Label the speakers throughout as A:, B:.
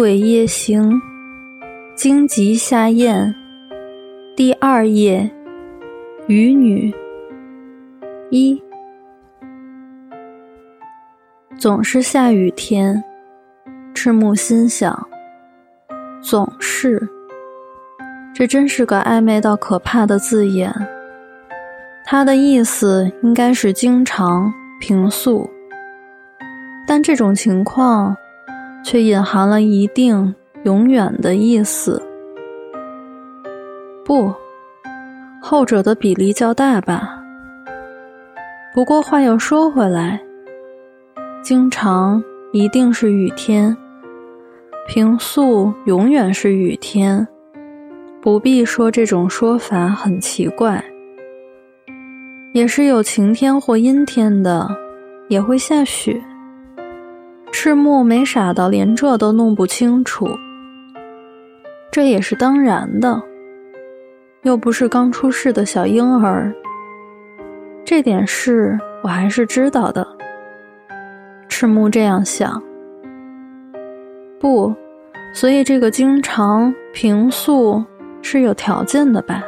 A: 鬼夜行，荆棘下咽。第二页，渔女一。总是下雨天，赤木心想。总是，这真是个暧昧到可怕的字眼。它的意思应该是经常、平素，但这种情况却隐含了一定、永远的意思。不，后者的比例较大吧。不过话又说回来，经常一定是雨天，平素永远是雨天，不必说这种说法很奇怪。也是有晴天或阴天的，也会下雪。赤木没傻到连这都弄不清楚，这也是当然的。又不是刚出世的小婴儿，这点事我还是知道的。赤木这样想。不，所以这个经常平素是有条件的吧？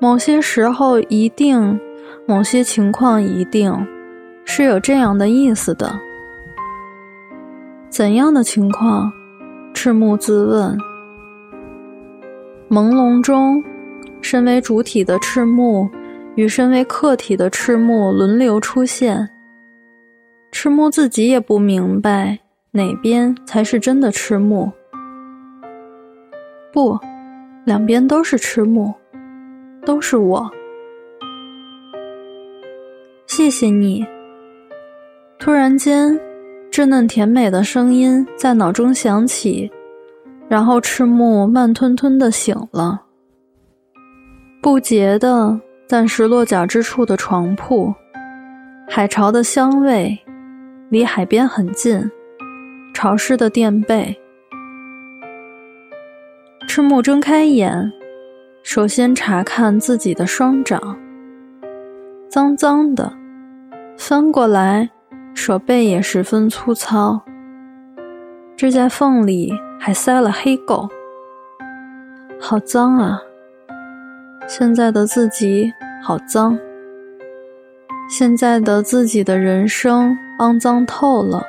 A: 某些时候一定，某些情况一定，是有这样的意思的。怎样的情况？赤木自问。朦胧中，身为主体的赤木与身为客体的赤木轮流出现。赤木自己也不明白哪边才是真的赤木。不，两边都是赤木，都是我。谢谢你。突然间，稚嫩甜美的声音在脑中响起。然后赤木慢吞吞的醒了，不洁的暂时落脚之处的床铺，海潮的香味，离海边很近，潮湿的垫被。赤木睁开眼，首先查看自己的双掌，脏脏的，翻过来，手背也十分粗糙，指甲缝里。还塞了黑垢，好脏啊！现在的自己好脏，现在的自己的人生肮脏透了。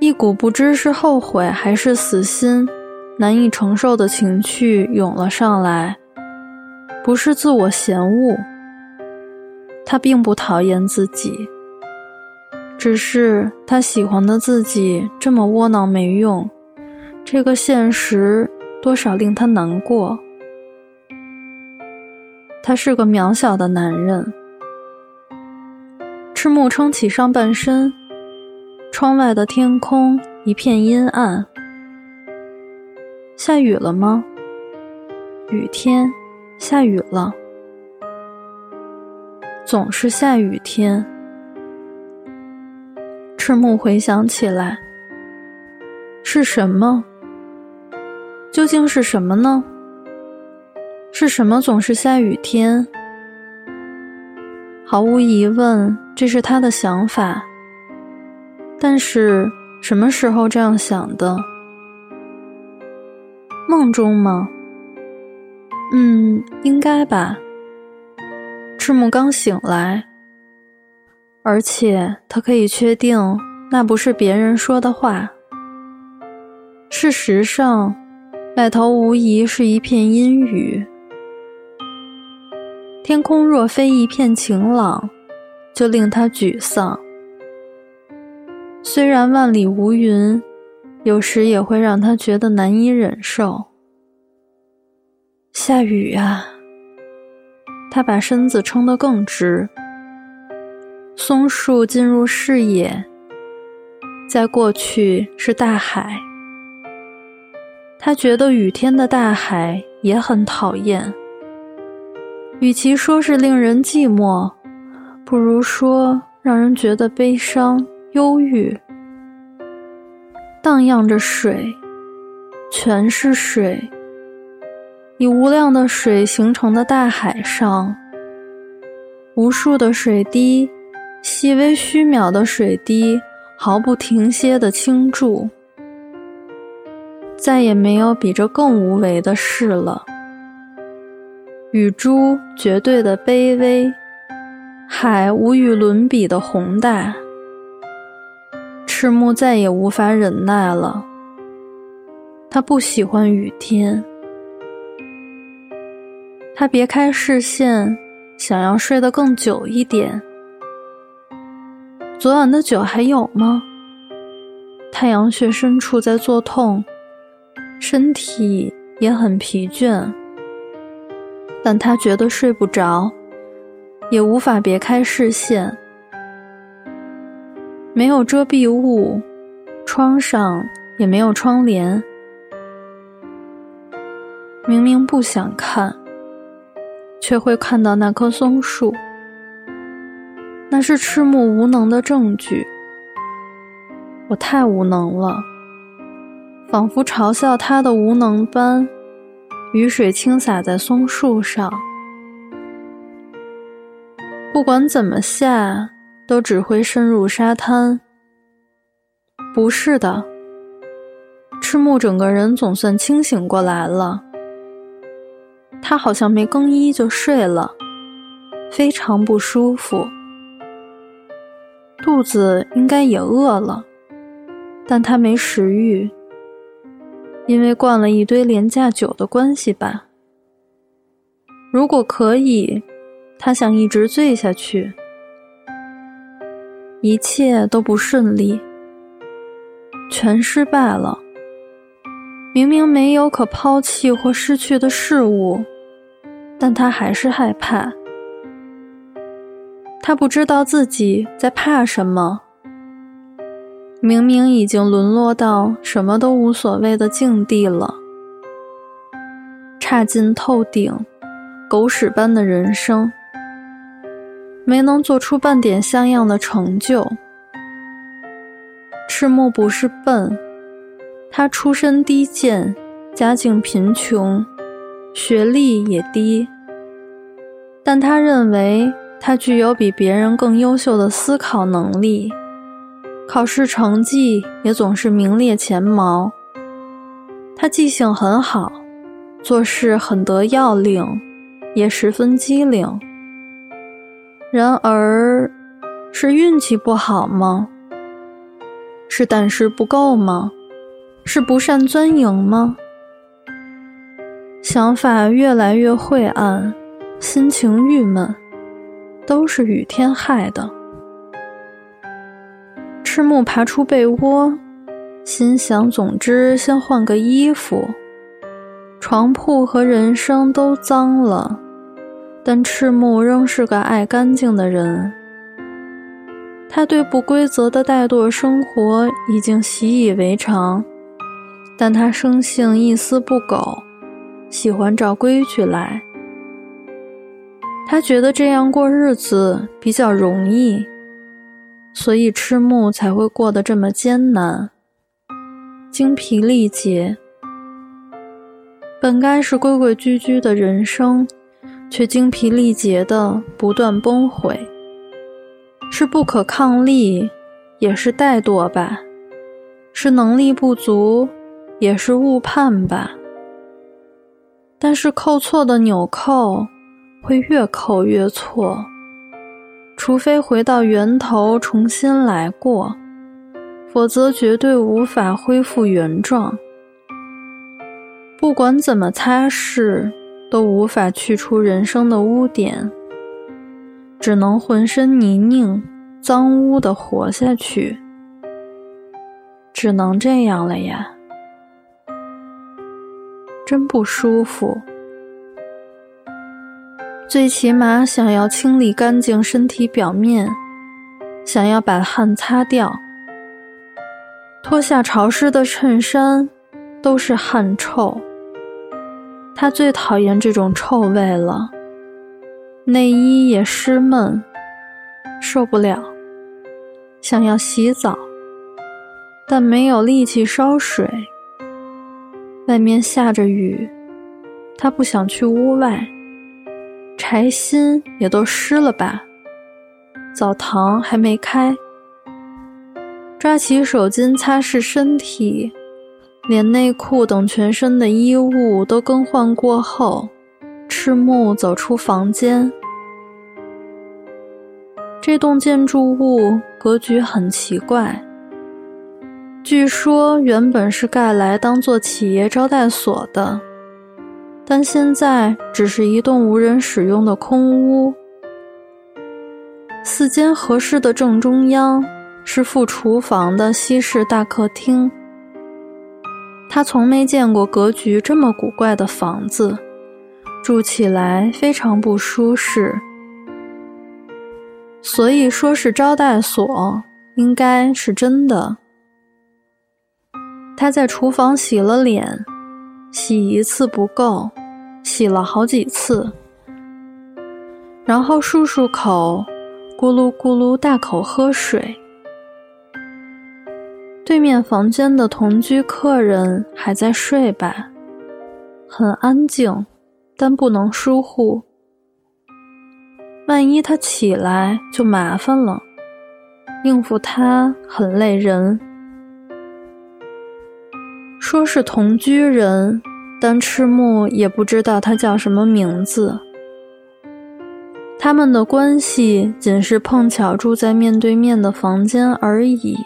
A: 一股不知是后悔还是死心、难以承受的情绪涌了上来，不是自我嫌恶，他并不讨厌自己。只是他喜欢的自己这么窝囊没用，这个现实多少令他难过。他是个渺小的男人。赤木撑起上半身，窗外的天空一片阴暗。下雨了吗？雨天，下雨了。总是下雨天。赤木回想起来，是什么？究竟是什么呢？是什么总是下雨天？毫无疑问，这是他的想法。但是什么时候这样想的？梦中吗？嗯，应该吧。赤木刚醒来。而且他可以确定，那不是别人说的话。事实上，外头无疑是一片阴雨。天空若非一片晴朗，就令他沮丧。虽然万里无云，有时也会让他觉得难以忍受。下雨啊！他把身子撑得更直。松树进入视野，在过去是大海。他觉得雨天的大海也很讨厌。与其说是令人寂寞，不如说让人觉得悲伤、忧郁。荡漾着水，全是水。以无量的水形成的大海上，无数的水滴。细微虚渺的水滴毫不停歇的倾注。再也没有比这更无为的事了。雨珠绝对的卑微，海无与伦比的宏大。赤木再也无法忍耐了。他不喜欢雨天。他别开视线，想要睡得更久一点。昨晚的酒还有吗？太阳穴深处在作痛，身体也很疲倦，但他觉得睡不着，也无法别开视线。没有遮蔽物，窗上也没有窗帘。明明不想看。却会看到那棵松树，那是赤木无能的证据。我太无能了，仿佛嘲笑他的无能般。雨水倾洒在松树上，不管怎么下，都只会渗入沙滩。不是的，赤木整个人总算清醒过来了。他好像没更衣就睡了，非常不舒服，肚子应该也饿了，但他没食欲，因为灌了一堆廉价酒的关系吧。如果可以，他想一直醉下去。一切都不顺利，全失败了。明明没有可抛弃或失去的事物。但他还是害怕，他不知道自己在怕什么。明明已经沦落到什么都无所谓的境地了，差劲透顶，狗屎般的人生，没能做出半点像样的成就。赤木不是笨，他出身低贱，家境贫穷。学历也低，但他认为他具有比别人更优秀的思考能力，考试成绩也总是名列前茅。他记性很好，做事很得要领，也十分机灵。然而，是运气不好吗？是胆识不够吗？是不善钻营吗？想法越来越晦暗，心情郁闷，都是雨天害的。赤木爬出被窝，心想：总之先换个衣服。床铺和人生都脏了，但赤木仍是个爱干净的人。他对不规则的怠惰生活已经习以为常，但他生性一丝不苟。喜欢照规矩来，他觉得这样过日子比较容易，所以赤木才会过得这么艰难，精疲力竭。本该是规规矩矩的人生，却精疲力竭的不断崩毁，是不可抗力，也是怠惰吧，是能力不足，也是误判吧。但是扣错的纽扣会越扣越错，除非回到源头重新来过，否则绝对无法恢复原状。不管怎么擦拭，都无法去除人生的污点，只能浑身泥泞、脏污的活下去，只能这样了呀。真不舒服，最起码想要清理干净身体表面，想要把汗擦掉。脱下潮湿的衬衫，都是汗臭。他最讨厌这种臭味了。内衣也湿闷，受不了。想要洗澡，但没有力气烧水。外面下着雨，他不想去屋外。柴薪也都湿了吧？澡堂还没开。抓起手巾擦拭身体，连内裤等全身的衣物都更换过后，赤木走出房间。这栋建筑物格局很奇怪，据说原本是盖来当做企业招待所的，但现在只是一栋无人使用的空屋。四间合适的正中央是副厨房的西式大客厅。他从没见过格局这么古怪的房子，住起来非常不舒适。所以说是招待所，应该是真的。他在厨房洗了脸，洗一次不够，洗了好几次，然后漱漱口。咕噜咕噜大口喝水。对面房间的同居客人还在睡吧，很安静，但不能疏忽。万一他起来就麻烦了，应付他很累人。说是同居人，但赤木也不知道他叫什么名字。他们的关系仅是碰巧住在面对面的房间而已。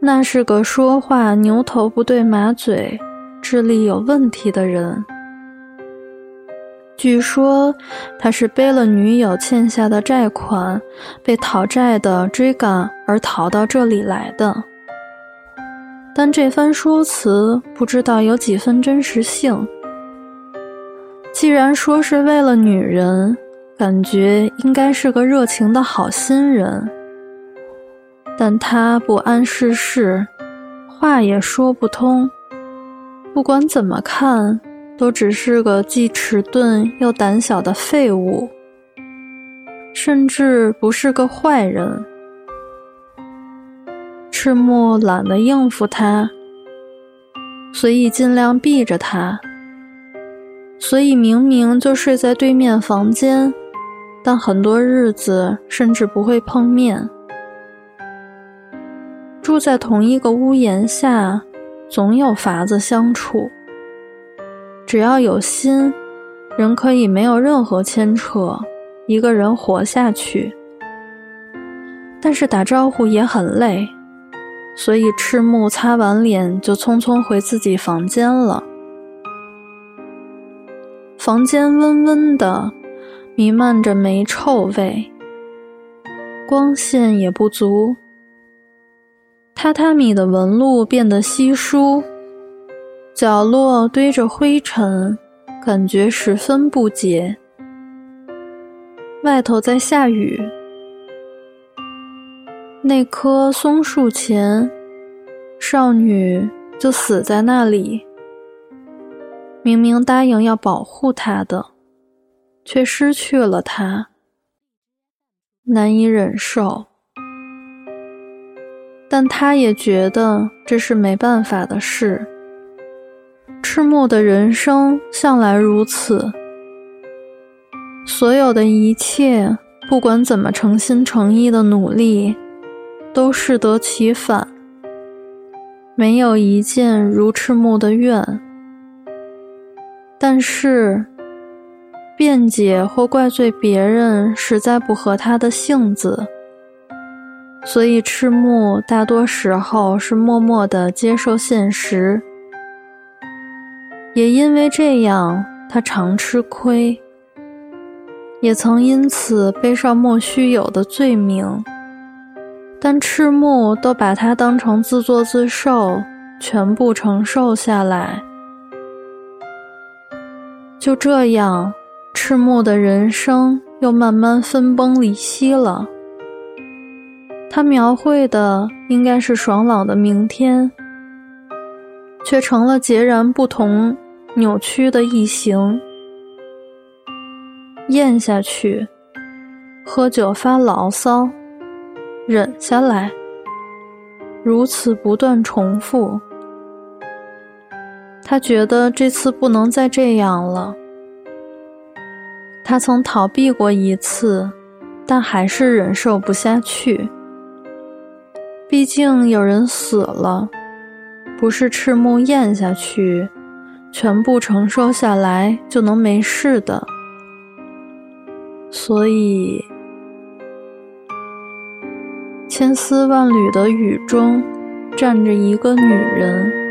A: 那是个说话牛头不对马嘴、智力有问题的人。据说他是背了女友欠下的债款，被讨债的追赶而逃到这里来的。但这番说辞不知道有几分真实性。既然说是为了女人，感觉应该是个热情的好心人。但他不谙世事，话也说不通。不管怎么看，都只是个既迟钝又胆小的废物，甚至不是个坏人。赤木懒得应付他，所以尽量避着他。所以明明就睡在对面房间，但很多日子甚至不会碰面。住在同一个屋檐下，总有法子相处。只要有心，人可以没有任何牵扯，一个人活下去。但是打招呼也很累，所以赤木擦完脸就匆匆回自己房间了。房间温温的，弥漫着霉臭味，光线也不足。榻榻米的纹路变得稀疏，角落堆着灰尘，感觉十分不洁。外头在下雨，那棵松树前，少女就死在那里。明明答应要保护她的，却失去了他，难以忍受。但他也觉得这是没办法的事。赤木的人生向来如此，所有的一切，不管怎么诚心诚意的努力，都适得其反。没有一件如赤木的愿。但是，辩解或怪罪别人实在不合他的性子，所以赤木大多时候是默默的接受现实。也因为这样，他常吃亏，也曾因此背上莫须有的罪名。但赤木都把他当成自作自受，全部承受下来。就这样，赤木的人生又慢慢分崩离析了。他描绘的应该是爽朗的明天，却成了截然不同、扭曲的异形。咽下去，喝酒发牢骚，忍下来，如此不断重复。他觉得这次不能再这样了。他曾逃避过一次，但还是忍受不下去。毕竟有人死了，不是赤木咽下去，全部承受下来就能没事的。所以，千丝万缕的雨中，站着一个女人。